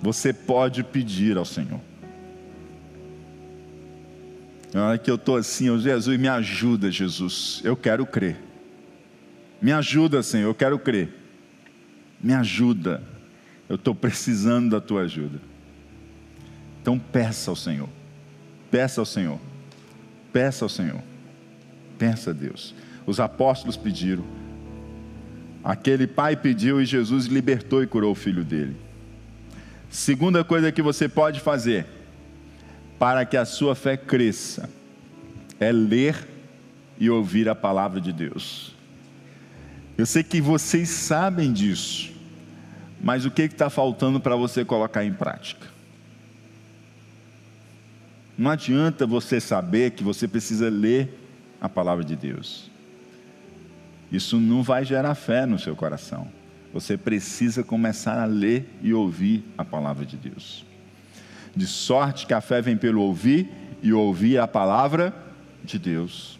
Você pode pedir ao Senhor. Na hora que eu estou assim, eu, Jesus, me ajuda, Jesus. Eu quero crer. Me ajuda, Senhor, eu quero crer. Me ajuda. Eu estou precisando da tua ajuda. Então peça ao Senhor. Peça ao Senhor. Peça ao Senhor. Peça a Deus. Os apóstolos pediram. Aquele pai pediu e Jesus libertou e curou o filho dele. Segunda coisa que você pode fazer para que a sua fé cresça é ler e ouvir a palavra de Deus. Eu sei que vocês sabem disso, mas o que está faltando para você colocar em prática? Não adianta você saber que você precisa ler a palavra de Deus. Isso não vai gerar fé no seu coração. Você precisa começar a ler e ouvir a palavra de Deus. De sorte que a fé vem pelo ouvir e ouvir a palavra de Deus.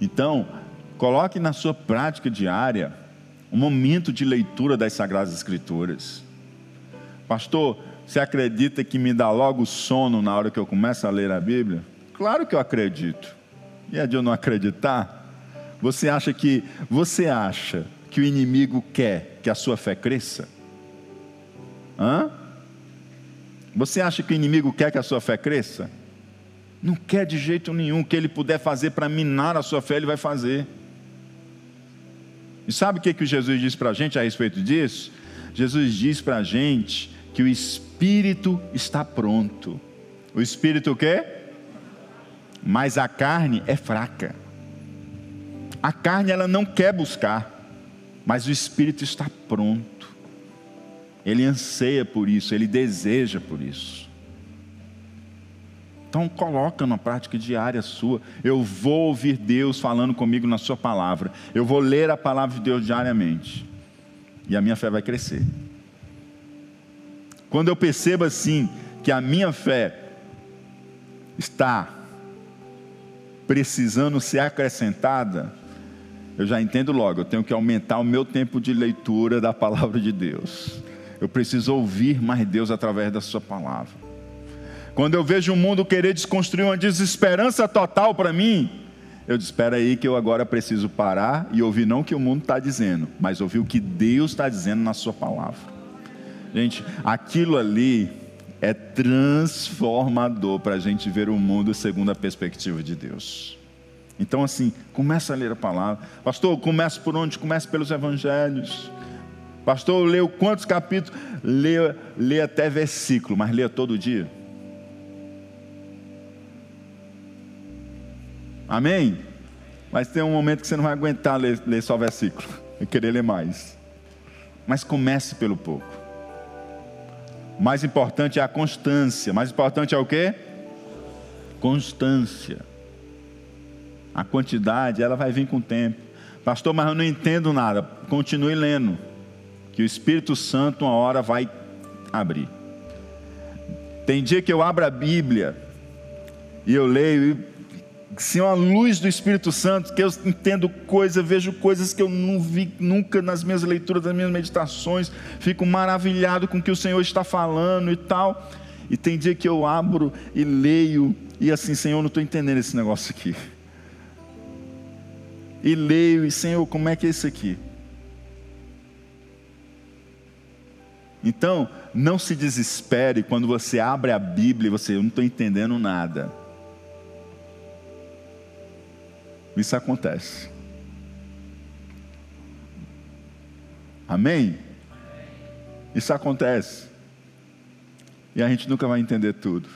Então, coloque na sua prática diária um momento de leitura das Sagradas Escrituras. Pastor, você acredita que me dá logo sono na hora que eu começo a ler a Bíblia? Claro que eu acredito. E é de eu não acreditar? Você acha que você acha que o inimigo quer que a sua fé cresça? Hã? Você acha que o inimigo quer que a sua fé cresça? Não quer de jeito nenhum. O que ele puder fazer para minar a sua fé, ele vai fazer. E sabe o que, que Jesus diz para a gente a respeito disso? Jesus diz para a gente que o espírito está pronto. O espírito o quê? Mas a carne é fraca. A carne ela não quer buscar mas o espírito está pronto. Ele anseia por isso, ele deseja por isso. Então coloca na prática diária sua. Eu vou ouvir Deus falando comigo na sua palavra. Eu vou ler a palavra de Deus diariamente. E a minha fé vai crescer. Quando eu percebo assim que a minha fé está precisando ser acrescentada, eu já entendo logo, eu tenho que aumentar o meu tempo de leitura da palavra de Deus. Eu preciso ouvir mais Deus através da Sua palavra. Quando eu vejo o mundo querer desconstruir uma desesperança total para mim, eu disse: espera aí, que eu agora preciso parar e ouvir não o que o mundo está dizendo, mas ouvir o que Deus está dizendo na Sua palavra. Gente, aquilo ali é transformador para a gente ver o mundo segundo a perspectiva de Deus. Então, assim, começa a ler a palavra. Pastor, começa por onde? Começa pelos evangelhos. Pastor, leu quantos capítulos? Lê, lê até versículo, mas lê todo dia. Amém? Mas tem um momento que você não vai aguentar ler, ler só versículo e querer ler mais. Mas comece pelo pouco. Mais importante é a constância. Mais importante é o quê? Constância. A quantidade, ela vai vir com o tempo. Pastor, mas eu não entendo nada. Continue lendo, que o Espírito Santo uma hora vai abrir. Tem dia que eu abro a Bíblia e eu leio e se uma luz do Espírito Santo, que eu entendo coisas, vejo coisas que eu não vi nunca nas minhas leituras, nas minhas meditações, fico maravilhado com o que o Senhor está falando e tal. E tem dia que eu abro e leio, e assim, Senhor, não estou entendendo esse negócio aqui e leio, e Senhor, como é que é isso aqui? Então, não se desespere quando você abre a Bíblia e você, eu não estou entendendo nada. Isso acontece. Amém? Isso acontece. E a gente nunca vai entender tudo.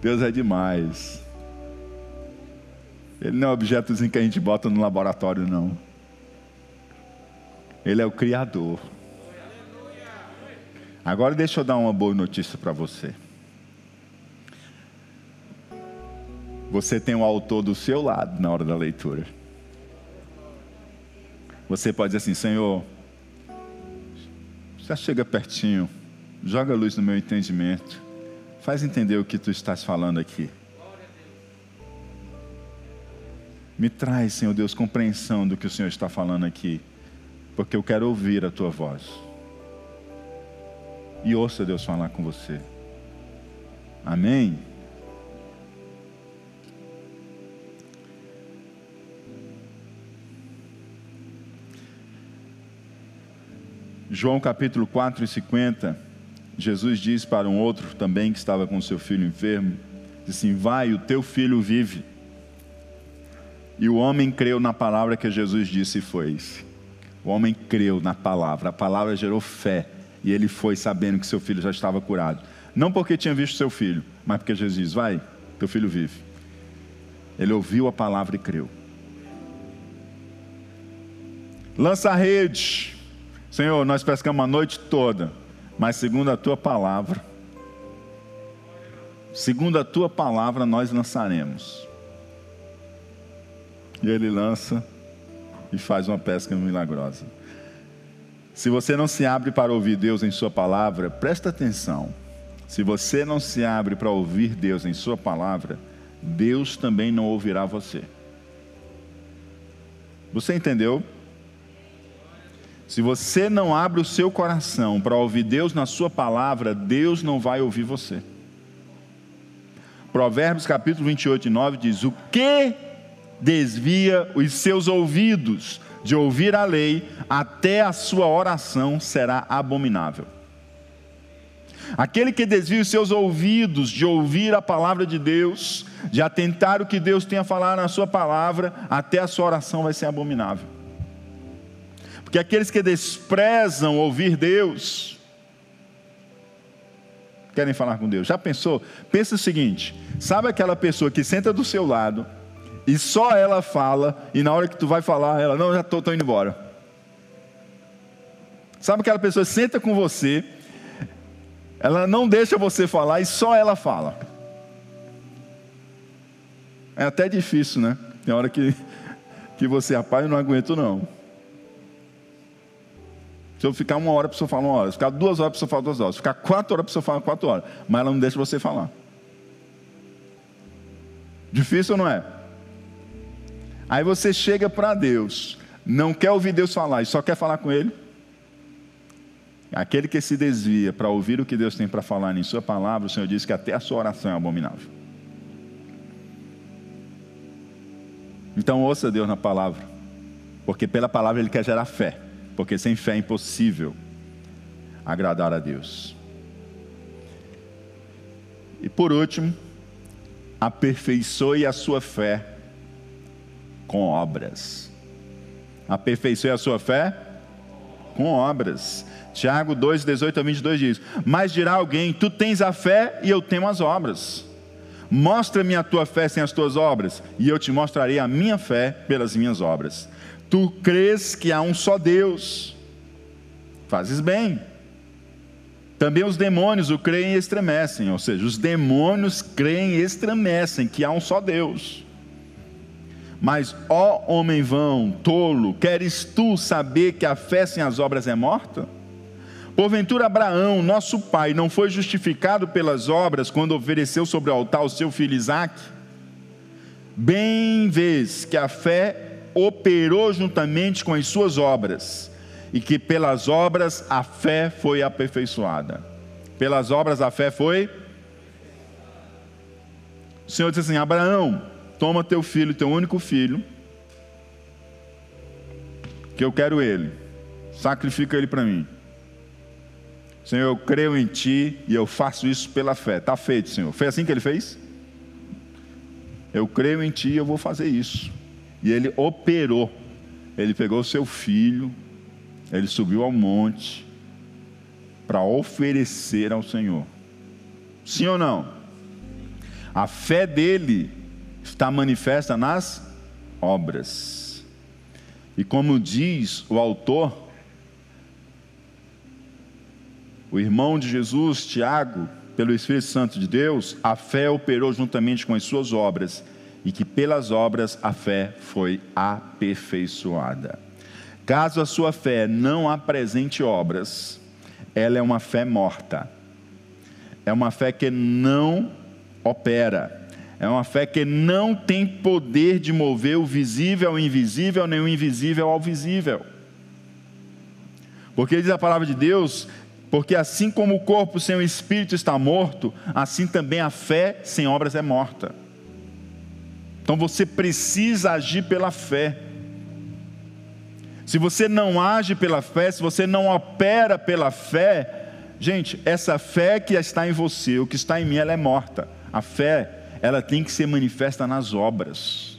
Deus é demais. Ele não é objetozinho que a gente bota no laboratório, não. Ele é o Criador. Agora deixa eu dar uma boa notícia para você. Você tem o autor do seu lado na hora da leitura. Você pode dizer assim, Senhor, já chega pertinho, joga a luz no meu entendimento, faz entender o que tu estás falando aqui. Me traz, Senhor Deus, compreensão do que o Senhor está falando aqui, porque eu quero ouvir a tua voz. E ouça Deus falar com você. Amém? João capítulo 4 e 50, Jesus diz para um outro também que estava com seu filho enfermo, disse assim, vai, o teu filho vive. E o homem creu na palavra que Jesus disse e foi. O homem creu na palavra, a palavra gerou fé, e ele foi sabendo que seu filho já estava curado. Não porque tinha visto seu filho, mas porque Jesus diz, vai, teu filho vive. Ele ouviu a palavra e creu. Lança a rede. Senhor, nós pescamos a noite toda, mas segundo a tua palavra, segundo a tua palavra, nós lançaremos. E ele lança e faz uma pesca milagrosa. Se você não se abre para ouvir Deus em Sua palavra, presta atenção. Se você não se abre para ouvir Deus em Sua palavra, Deus também não ouvirá você. Você entendeu? Se você não abre o seu coração para ouvir Deus na sua palavra, Deus não vai ouvir você. Provérbios capítulo 28 e 9 diz: O que desvia os seus ouvidos de ouvir a lei, até a sua oração será abominável. Aquele que desvia os seus ouvidos de ouvir a palavra de Deus, de atentar o que Deus tem a falar na sua palavra, até a sua oração vai ser abominável. Porque aqueles que desprezam ouvir Deus, querem falar com Deus. Já pensou? Pensa o seguinte: sabe aquela pessoa que senta do seu lado e só ela fala, e na hora que tu vai falar, ela, não, já estou indo embora. Sabe aquela pessoa que senta com você, ela não deixa você falar e só ela fala. É até difícil, né? Tem hora que, que você, rapaz, eu não aguento não. Se eu ficar uma hora, a pessoa fala uma hora. Se ficar duas horas, a pessoa fala duas horas. Se ficar quatro horas, a pessoa fala quatro horas. Mas ela não deixa você falar. Difícil ou não é? Aí você chega para Deus, não quer ouvir Deus falar e só quer falar com Ele. Aquele que se desvia para ouvir o que Deus tem para falar em Sua palavra, o Senhor diz que até a sua oração é abominável. Então ouça Deus na palavra, porque pela palavra Ele quer gerar fé porque sem fé é impossível agradar a Deus. E por último, aperfeiçoe a sua fé com obras. Aperfeiçoe a sua fé com obras. Tiago 2, 18 a 22 diz: Mas dirá alguém: Tu tens a fé e eu tenho as obras. Mostra-me a tua fé sem as tuas obras, e eu te mostrarei a minha fé pelas minhas obras. Tu crês que há um só Deus, fazes bem. Também os demônios o creem e estremecem, ou seja, os demônios creem e estremecem que há um só Deus. Mas, ó homem vão, tolo, queres tu saber que a fé sem as obras é morta? Porventura Abraão, nosso pai, não foi justificado pelas obras quando ofereceu sobre o altar o seu filho Isaque? Bem vês que a fé operou juntamente com as suas obras, e que pelas obras a fé foi aperfeiçoada. Pelas obras a fé foi. O Senhor disse assim: Abraão, toma teu filho, teu único filho, que eu quero ele. sacrifica ele para mim. Senhor, eu creio em Ti e eu faço isso pela fé. Está feito, Senhor. Foi assim que ele fez? Eu creio em Ti e eu vou fazer isso. E ele operou. Ele pegou seu filho, ele subiu ao monte para oferecer ao Senhor. Sim ou não? A fé dele está manifesta nas obras. E como diz o autor, o irmão de Jesus, Tiago, pelo Espírito Santo de Deus, a fé operou juntamente com as suas obras, e que pelas obras a fé foi aperfeiçoada. Caso a sua fé não apresente obras, ela é uma fé morta. É uma fé que não opera. É uma fé que não tem poder de mover o visível ao invisível, nem o invisível ao visível. Porque diz a palavra de Deus porque assim como o corpo sem o espírito está morto, assim também a fé sem obras é morta. Então você precisa agir pela fé. Se você não age pela fé, se você não opera pela fé, gente, essa fé que está em você, o que está em mim, ela é morta. A fé, ela tem que ser manifesta nas obras.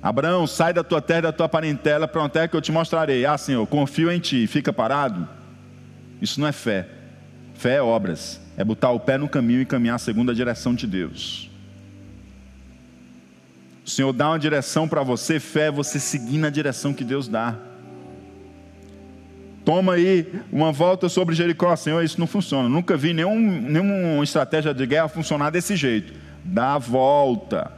Abraão, sai da tua terra, da tua parentela, para uma terra que eu te mostrarei. Ah, Senhor, confio em ti, fica parado. Isso não é fé. Fé é obras, é botar o pé no caminho e caminhar segundo a direção de Deus. O Senhor dá uma direção para você, fé é você seguir na direção que Deus dá. Toma aí uma volta sobre Jericó, Senhor, isso não funciona. Nunca vi nenhum, nenhuma estratégia de guerra funcionar desse jeito. Dá a volta.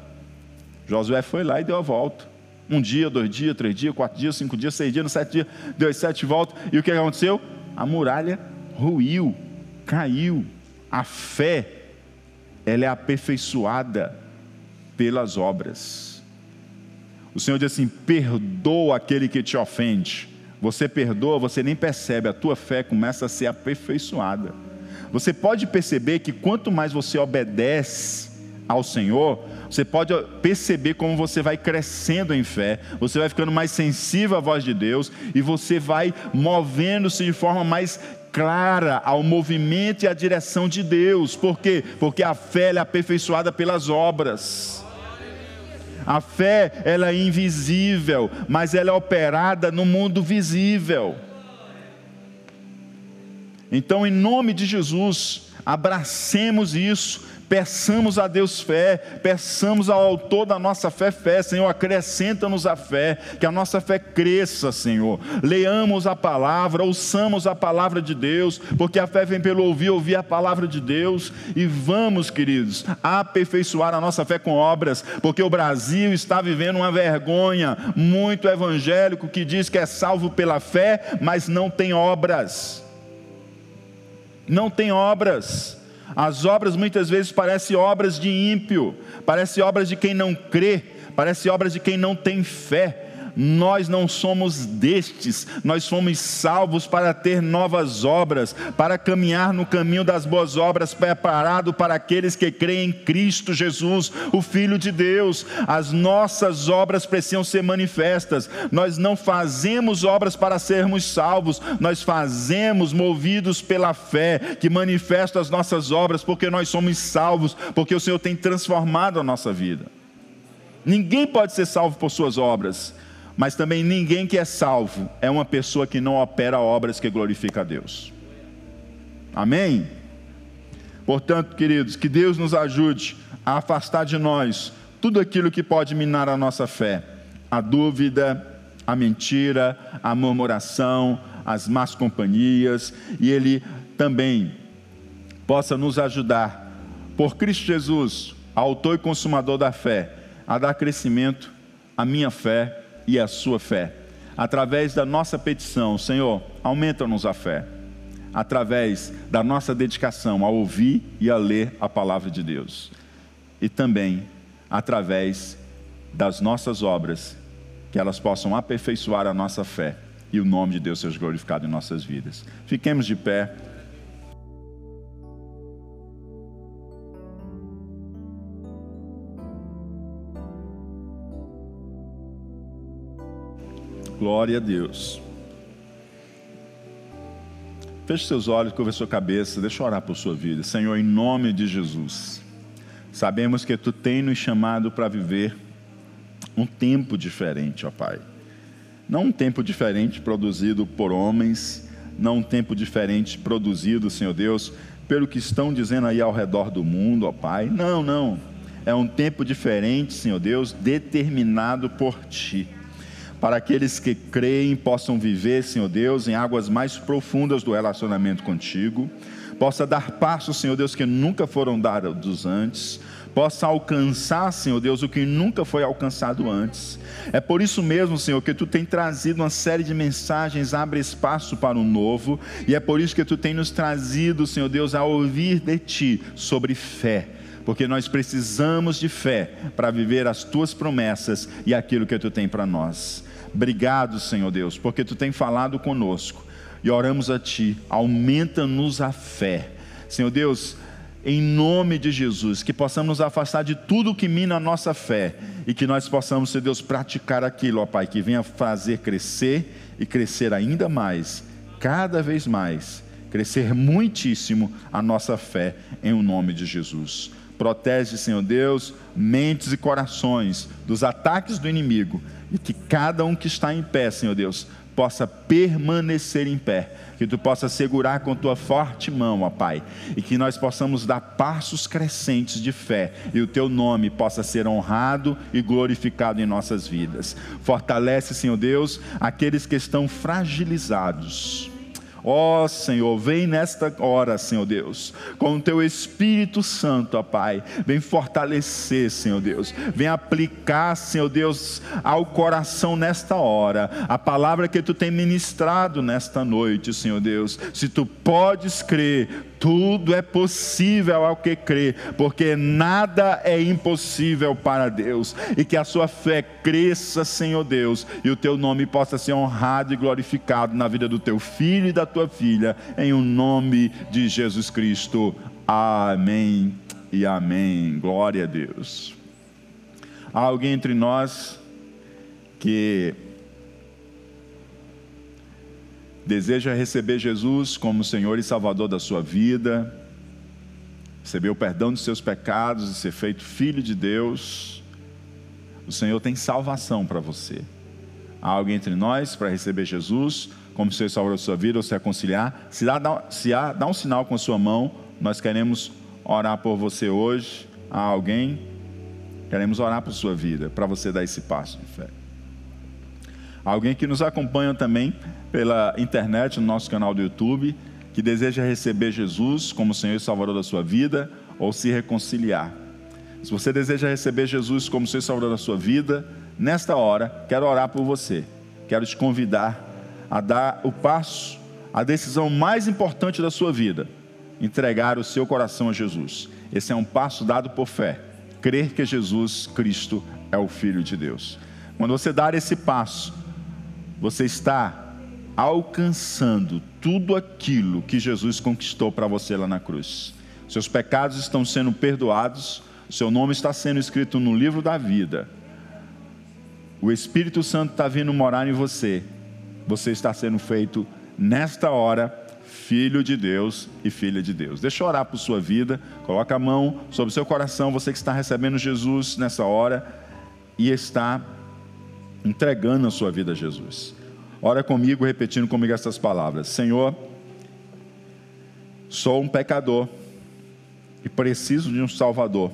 Josué foi lá e deu a volta. Um dia, dois dias, três dias, quatro dias, cinco dias, seis dias, sete dias, deu as sete voltas. E o que aconteceu? A muralha ruiu, caiu. A fé, ela é aperfeiçoada pelas obras. O Senhor diz assim: perdoa aquele que te ofende. Você perdoa, você nem percebe, a tua fé começa a ser aperfeiçoada. Você pode perceber que quanto mais você obedece ao Senhor, você pode perceber como você vai crescendo em fé, você vai ficando mais sensível à voz de Deus e você vai movendo-se de forma mais clara ao movimento e à direção de Deus. Por quê? Porque a fé é aperfeiçoada pelas obras. A fé, ela é invisível, mas ela é operada no mundo visível. Então, em nome de Jesus, abracemos isso Peçamos a Deus fé, peçamos ao autor da nossa fé fé, Senhor, acrescenta-nos a fé, que a nossa fé cresça, Senhor. Leamos a palavra, ouçamos a palavra de Deus, porque a fé vem pelo ouvir, ouvir a palavra de Deus, e vamos, queridos, aperfeiçoar a nossa fé com obras, porque o Brasil está vivendo uma vergonha muito evangélico que diz que é salvo pela fé, mas não tem obras. Não tem obras. As obras muitas vezes parecem obras de ímpio, parecem obras de quem não crê, parecem obras de quem não tem fé nós não somos destes, nós fomos salvos para ter novas obras, para caminhar no caminho das boas obras, preparado para aqueles que creem em Cristo Jesus, o Filho de Deus. As nossas obras precisam ser manifestas, nós não fazemos obras para sermos salvos, nós fazemos movidos pela fé, que manifesta as nossas obras, porque nós somos salvos, porque o Senhor tem transformado a nossa vida. Ninguém pode ser salvo por suas obras. Mas também ninguém que é salvo é uma pessoa que não opera obras que glorificam a Deus. Amém? Portanto, queridos, que Deus nos ajude a afastar de nós tudo aquilo que pode minar a nossa fé: a dúvida, a mentira, a murmuração, as más companhias, e Ele também possa nos ajudar, por Cristo Jesus, autor e consumador da fé, a dar crescimento à minha fé e a sua fé. Através da nossa petição, Senhor, aumenta-nos a fé. Através da nossa dedicação a ouvir e a ler a palavra de Deus. E também através das nossas obras, que elas possam aperfeiçoar a nossa fé e o nome de Deus seja glorificado em nossas vidas. Fiquemos de pé. Glória a Deus. Feche seus olhos, curva sua cabeça, deixa eu orar por sua vida. Senhor, em nome de Jesus, sabemos que Tu tem nos chamado para viver um tempo diferente, ó Pai. Não um tempo diferente produzido por homens, não um tempo diferente produzido, Senhor Deus, pelo que estão dizendo aí ao redor do mundo, ó Pai. Não, não. É um tempo diferente, Senhor Deus, determinado por Ti para aqueles que creem possam viver, Senhor Deus, em águas mais profundas do relacionamento contigo, possa dar passos, Senhor Deus, que nunca foram dados antes, possa alcançar, Senhor Deus, o que nunca foi alcançado antes. É por isso mesmo, Senhor, que tu tem trazido uma série de mensagens, abre espaço para o novo, e é por isso que tu tem nos trazido, Senhor Deus, a ouvir de ti sobre fé porque nós precisamos de fé para viver as tuas promessas e aquilo que tu tem para nós. Obrigado, Senhor Deus, porque tu tem falado conosco e oramos a ti, aumenta-nos a fé. Senhor Deus, em nome de Jesus, que possamos nos afastar de tudo que mina a nossa fé e que nós possamos, Senhor Deus, praticar aquilo, ó Pai, que venha fazer crescer e crescer ainda mais, cada vez mais, crescer muitíssimo a nossa fé, em o nome de Jesus. Protege, Senhor Deus, mentes e corações dos ataques do inimigo e que cada um que está em pé, Senhor Deus, possa permanecer em pé, que tu possa segurar com tua forte mão, ó Pai, e que nós possamos dar passos crescentes de fé e o teu nome possa ser honrado e glorificado em nossas vidas. Fortalece, Senhor Deus, aqueles que estão fragilizados Ó oh, Senhor, vem nesta hora, Senhor Deus, com o teu Espírito Santo, ó Pai, vem fortalecer, Senhor Deus, vem aplicar, Senhor Deus, ao coração nesta hora, a palavra que tu tem ministrado nesta noite, Senhor Deus. Se tu podes crer, tudo é possível ao que crê, porque nada é impossível para Deus. E que a sua fé cresça, Senhor Deus, e o teu nome possa ser honrado e glorificado na vida do teu filho e da tua filha, em o um nome de Jesus Cristo. Amém e amém. Glória a Deus. Há alguém entre nós que deseja receber Jesus como Senhor e Salvador da sua vida, receber o perdão dos seus pecados e ser feito filho de Deus, o Senhor tem salvação para você. Há alguém entre nós para receber Jesus como Senhor e Salvador da sua vida ou se reconciliar? Se há, se há, dá um sinal com a sua mão, nós queremos orar por você hoje. Há alguém? Queremos orar por sua vida, para você dar esse passo de fé. Alguém que nos acompanha também pela internet, no nosso canal do YouTube, que deseja receber Jesus como Senhor e Salvador da sua vida ou se reconciliar. Se você deseja receber Jesus como Senhor e Salvador da sua vida, nesta hora, quero orar por você. Quero te convidar a dar o passo, a decisão mais importante da sua vida, entregar o seu coração a Jesus. Esse é um passo dado por fé, crer que Jesus Cristo é o Filho de Deus. Quando você dar esse passo, você está alcançando tudo aquilo que Jesus conquistou para você lá na cruz. Seus pecados estão sendo perdoados, seu nome está sendo escrito no livro da vida. O Espírito Santo está vindo morar em você. Você está sendo feito nesta hora filho de Deus e filha de Deus. Deixa eu orar por sua vida. Coloca a mão sobre o seu coração, você que está recebendo Jesus nessa hora e está entregando a sua vida a Jesus. Ora comigo, repetindo comigo essas palavras: Senhor, sou um pecador e preciso de um Salvador.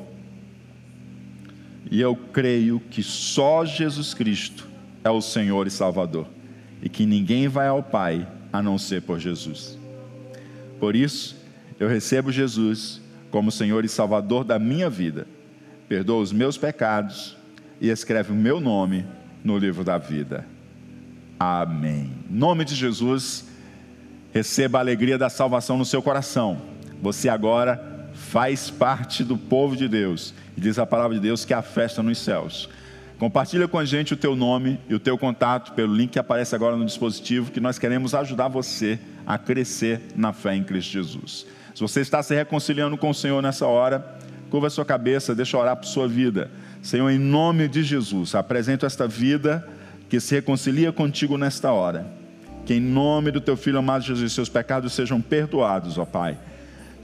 E eu creio que só Jesus Cristo é o Senhor e Salvador, e que ninguém vai ao Pai a não ser por Jesus. Por isso, eu recebo Jesus como Senhor e Salvador da minha vida, perdoa os meus pecados e escreve o meu nome no livro da vida. Amém. Em nome de Jesus, receba a alegria da salvação no seu coração. Você agora faz parte do povo de Deus. E diz a palavra de Deus que há festa nos céus. Compartilha com a gente o teu nome e o teu contato pelo link que aparece agora no dispositivo, que nós queremos ajudar você a crescer na fé em Cristo Jesus. Se você está se reconciliando com o Senhor nessa hora, curva a sua cabeça, deixa orar por sua vida. Senhor, em nome de Jesus, apresento esta vida que se reconcilia contigo nesta hora. Que em nome do teu filho amado Jesus, seus pecados sejam perdoados, ó Pai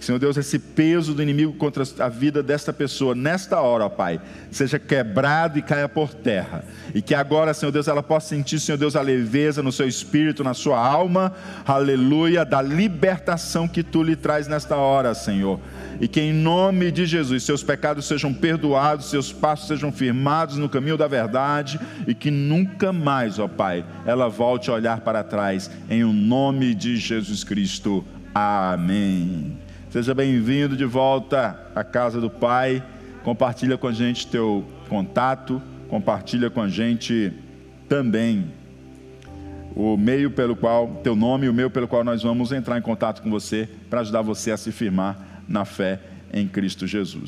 Senhor Deus, esse peso do inimigo contra a vida desta pessoa, nesta hora, ó Pai, seja quebrado e caia por terra. E que agora, Senhor Deus, ela possa sentir, Senhor Deus, a leveza no seu espírito, na sua alma, aleluia, da libertação que tu lhe traz nesta hora, Senhor. E que em nome de Jesus, seus pecados sejam perdoados, seus passos sejam firmados no caminho da verdade e que nunca mais, ó Pai, ela volte a olhar para trás, em o nome de Jesus Cristo. Amém. Seja bem-vindo de volta à casa do Pai. Compartilha com a gente teu contato, compartilha com a gente também o meio pelo qual, teu nome e o meio pelo qual nós vamos entrar em contato com você para ajudar você a se firmar na fé em Cristo Jesus.